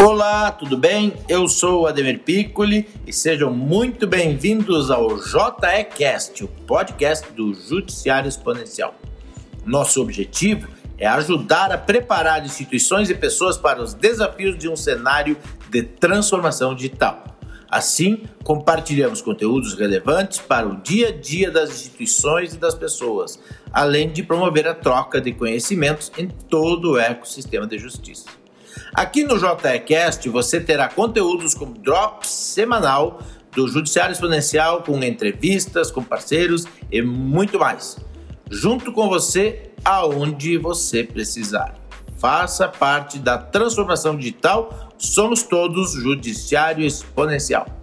Olá, tudo bem? Eu sou Ademir Piccoli e sejam muito bem-vindos ao JECast, o podcast do Judiciário Exponencial. Nosso objetivo é ajudar a preparar instituições e pessoas para os desafios de um cenário de transformação digital. Assim, compartilhamos conteúdos relevantes para o dia a dia das instituições e das pessoas, além de promover a troca de conhecimentos em todo o ecossistema de justiça. Aqui no JECast você terá conteúdos como Drops semanal do Judiciário Exponencial, com entrevistas com parceiros e muito mais. Junto com você, aonde você precisar. Faça parte da transformação digital. Somos todos Judiciário Exponencial.